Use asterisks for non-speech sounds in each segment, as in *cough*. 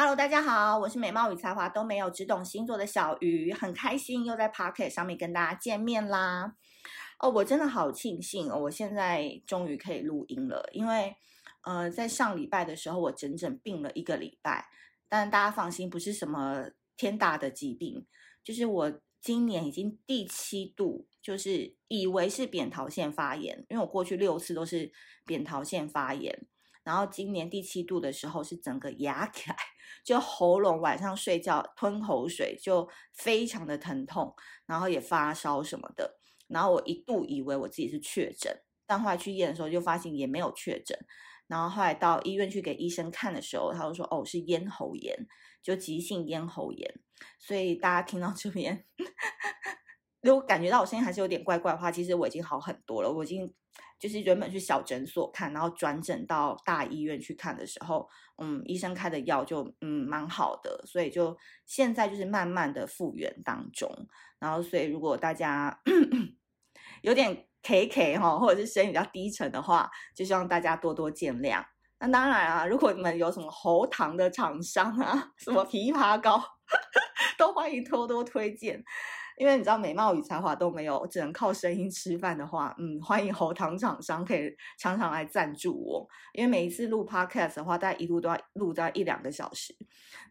Hello，大家好，我是美貌与才华都没有，只懂星座的小鱼，很开心又在 Pocket 上面跟大家见面啦。哦，我真的好庆幸，我现在终于可以录音了，因为呃，在上礼拜的时候我整整病了一个礼拜，但大家放心，不是什么天大的疾病，就是我今年已经第七度，就是以为是扁桃腺发炎，因为我过去六次都是扁桃腺发炎。然后今年第七度的时候是整个哑起来，就喉咙晚上睡觉吞口水就非常的疼痛，然后也发烧什么的。然后我一度以为我自己是确诊，但后来去验的时候就发现也没有确诊。然后后来到医院去给医生看的时候，他就说：“哦，是咽喉炎，就急性咽喉炎。”所以大家听到这边。如果感觉到我声音还是有点怪怪的话，其实我已经好很多了。我已经就是原本去小诊所看，然后转诊到大医院去看的时候，嗯，医生开的药就嗯蛮好的，所以就现在就是慢慢的复原当中。然后所以如果大家 *clears throat* 有点 K K 哈，或者是声音比较低沉的话，就希望大家多多见谅。那当然啊，如果你们有什么喉糖的厂商啊，什么枇杷膏，*laughs* 都欢迎多多推荐。因为你知道美貌与才华都没有，只能靠声音吃饭的话，嗯，欢迎喉糖厂商可以常常来赞助我。因为每一次录 podcast 的话，大概一路都要录在一两个小时，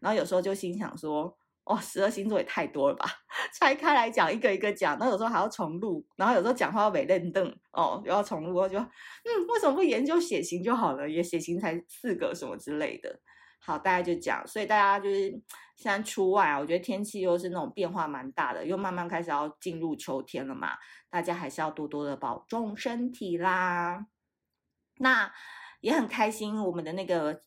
然后有时候就心想说，哦，十二星座也太多了吧，*laughs* 拆开来讲一个一个讲，然后有时候还要重录，然后有时候讲话要尾认凳，哦，又要重录，我就嗯，为什么不研究血型就好了？也血型才四个什么之类的。好，大家就讲，所以大家就是现在出外啊，我觉得天气又是那种变化蛮大的，又慢慢开始要进入秋天了嘛，大家还是要多多的保重身体啦。那也很开心，我们的那个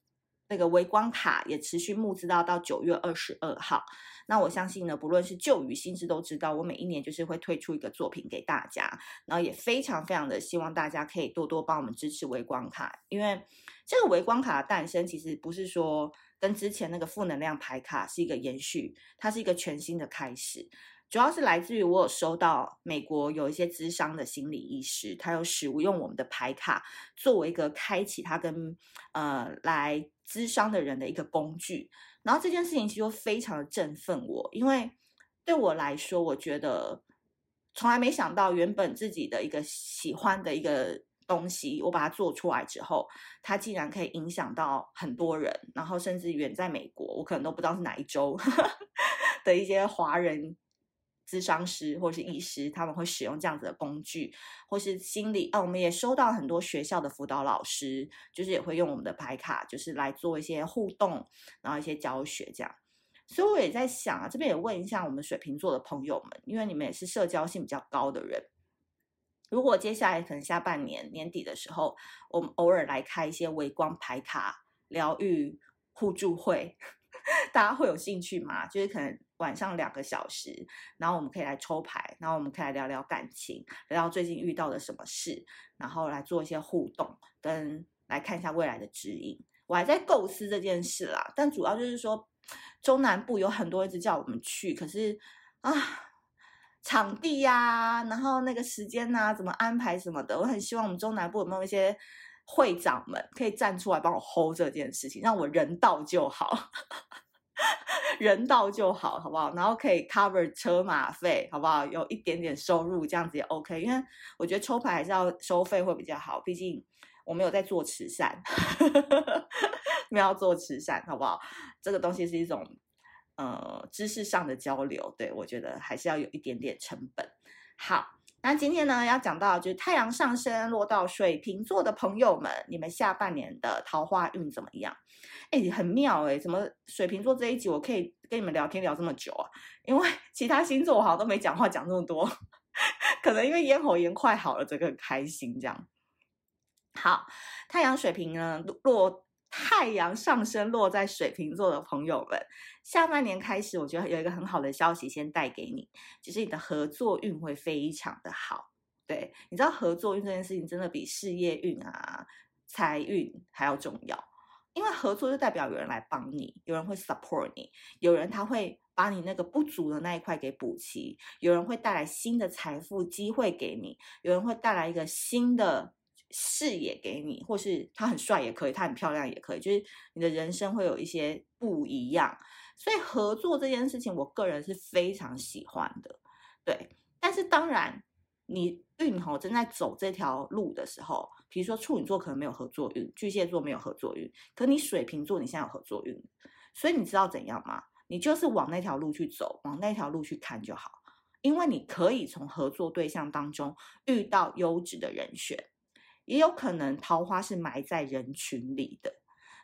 那个微光卡也持续募资到到九月二十二号。那我相信呢，不论是旧与新知都知道，我每一年就是会推出一个作品给大家，然后也非常非常的希望大家可以多多帮我们支持微光卡，因为这个微光卡的诞生其实不是说跟之前那个负能量牌卡是一个延续，它是一个全新的开始，主要是来自于我有收到美国有一些咨商的心理医师，他有使用我们的牌卡作为一个开启他跟呃来咨商的人的一个工具。然后这件事情其实非常的振奋我，因为对我来说，我觉得从来没想到，原本自己的一个喜欢的一个东西，我把它做出来之后，它竟然可以影响到很多人，然后甚至远在美国，我可能都不知道是哪一州 *laughs* 的一些华人咨商师或是医师，他们会使用这样子的工具，或是心理啊，我们也收到很多学校的辅导老师，就是也会用我们的牌卡，就是来做一些互动，然后一些教学这样。所以我也在想啊，这边也问一下我们水瓶座的朋友们，因为你们也是社交性比较高的人，如果接下来可能下半年年底的时候，我们偶尔来开一些微光牌卡疗愈互助会。*laughs* 大家会有兴趣吗？就是可能晚上两个小时，然后我们可以来抽牌，然后我们可以来聊聊感情，聊聊最近遇到的什么事，然后来做一些互动，跟来看一下未来的指引。我还在构思这件事啦，但主要就是说，中南部有很多一直叫我们去，可是啊，场地呀、然后那个时间啊，怎么安排什么的，我很希望我们中南部有没有一些。会长们可以站出来帮我 hold 这件事情，让我人到就好，*laughs* 人到就好，好不好？然后可以 cover 车马费，好不好？有一点点收入，这样子也 OK。因为我觉得抽牌还是要收费会比较好，毕竟我没有在做慈善，没有做慈善，好不好？这个东西是一种呃知识上的交流，对，我觉得还是要有一点点成本。好。那今天呢，要讲到就是太阳上升落到水瓶座的朋友们，你们下半年的桃花运怎么样？哎，很妙哎，怎么水瓶座这一集我可以跟你们聊天聊这么久啊？因为 *laughs* 其他星座我好像都没讲话讲这么多，*laughs* 可能因为咽喉炎快好了，这个很开心这样。好，太阳水瓶呢落。太阳上升落在水瓶座的朋友们，下半年开始，我觉得有一个很好的消息先带给你，就是你的合作运会非常的好。对，你知道合作运这件事情真的比事业运啊、财运还要重要，因为合作就代表有人来帮你，有人会 support 你，有人他会把你那个不足的那一块给补齐，有人会带来新的财富机会给你，有人会带来一个新的。视野给你，或是他很帅也可以，他很漂亮也可以，就是你的人生会有一些不一样。所以合作这件事情，我个人是非常喜欢的，对。但是当然，你运吼正在走这条路的时候，比如说处女座可能没有合作运，巨蟹座没有合作运，可你水瓶座你现在有合作运，所以你知道怎样吗？你就是往那条路去走，往那条路去看就好，因为你可以从合作对象当中遇到优质的人选。也有可能桃花是埋在人群里的，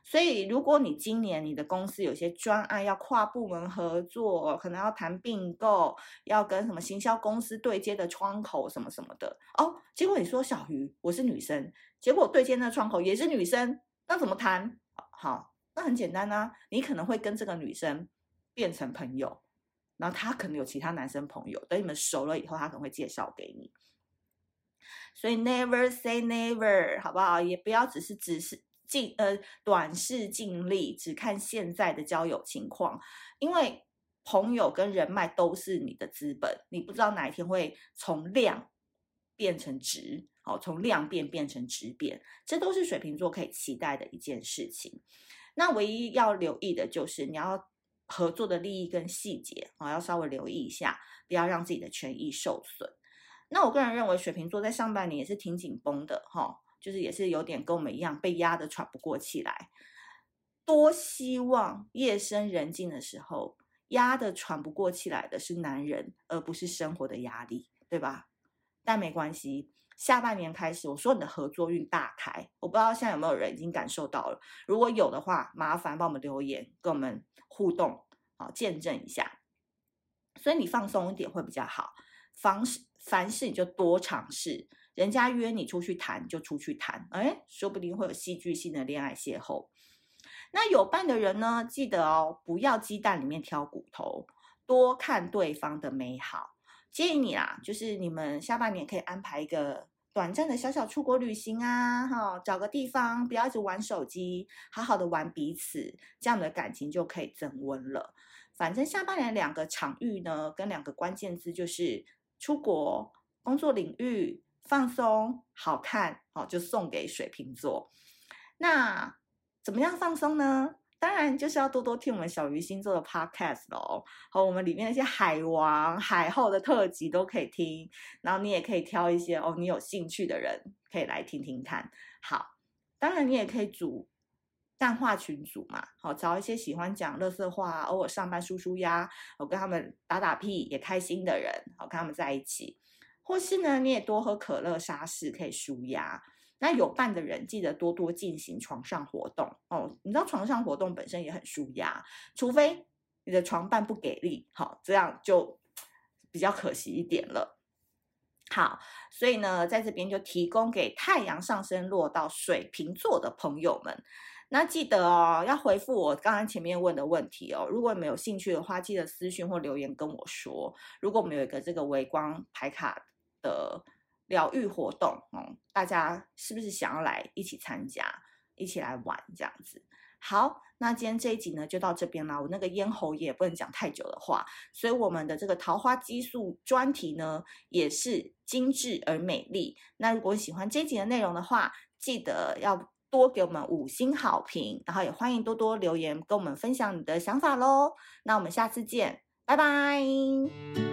所以如果你今年你的公司有些专案要跨部门合作，可能要谈并购，要跟什么行销公司对接的窗口什么什么的哦，结果你说小鱼我是女生，结果对接那窗口也是女生，那怎么谈？好，那很简单啊，你可能会跟这个女生变成朋友，然后她可能有其他男生朋友，等你们熟了以后，她可能会介绍给你。所以 never say never，好不好？也不要只是只是尽呃短视尽力，只看现在的交友情况，因为朋友跟人脉都是你的资本，你不知道哪一天会从量变成值，好，从量变变成质变，这都是水瓶座可以期待的一件事情。那唯一要留意的就是你要合作的利益跟细节，啊，要稍微留意一下，不要让自己的权益受损。那我个人认为，水瓶座在上半年也是挺紧绷的，哈，就是也是有点跟我们一样被压得喘不过气来。多希望夜深人静的时候，压得喘不过气来的是男人，而不是生活的压力，对吧？但没关系，下半年开始，我说你的合作运大开，我不知道现在有没有人已经感受到了。如果有的话，麻烦帮我们留言，跟我们互动，好，见证一下。所以你放松一点会比较好，方式。凡事你就多尝试，人家约你出去谈就出去谈，哎，说不定会有戏剧性的恋爱邂逅。那有伴的人呢，记得哦，不要鸡蛋里面挑骨头，多看对方的美好。建议你啦，就是你们下半年可以安排一个短暂的小小出国旅行啊，哈，找个地方，不要一直玩手机，好好的玩彼此，这样的感情就可以增温了。反正下半年两个场域呢，跟两个关键字就是。出国、工作领域、放松、好看，好，就送给水瓶座。那怎么样放松呢？当然就是要多多听我们小鱼星座的 podcast 喽，和我们里面那些海王、海后的特辑都可以听。然后你也可以挑一些哦，你有兴趣的人可以来听听看。好，当然你也可以组。淡化群组嘛，好，找一些喜欢讲垃圾话，偶尔上班舒舒压，我跟他们打打屁也开心的人，好，跟他们在一起。或是呢，你也多喝可乐沙士可以舒压。那有伴的人记得多多进行床上活动哦，你知道床上活动本身也很舒压，除非你的床伴不给力，好，这样就比较可惜一点了。好，所以呢，在这边就提供给太阳上升落到水瓶座的朋友们。那记得哦，要回复我刚刚前面问的问题哦。如果你们有兴趣的话，记得私讯或留言跟我说。如果我们有一个这个微光牌卡的疗愈活动，嗯，大家是不是想要来一起参加，一起来玩这样子？好，那今天这一集呢就到这边啦。我那个咽喉也不能讲太久的话，所以我们的这个桃花激素专题呢也是精致而美丽。那如果喜欢这一集的内容的话，记得要。多给我们五星好评，然后也欢迎多多留言跟我们分享你的想法喽。那我们下次见，拜拜。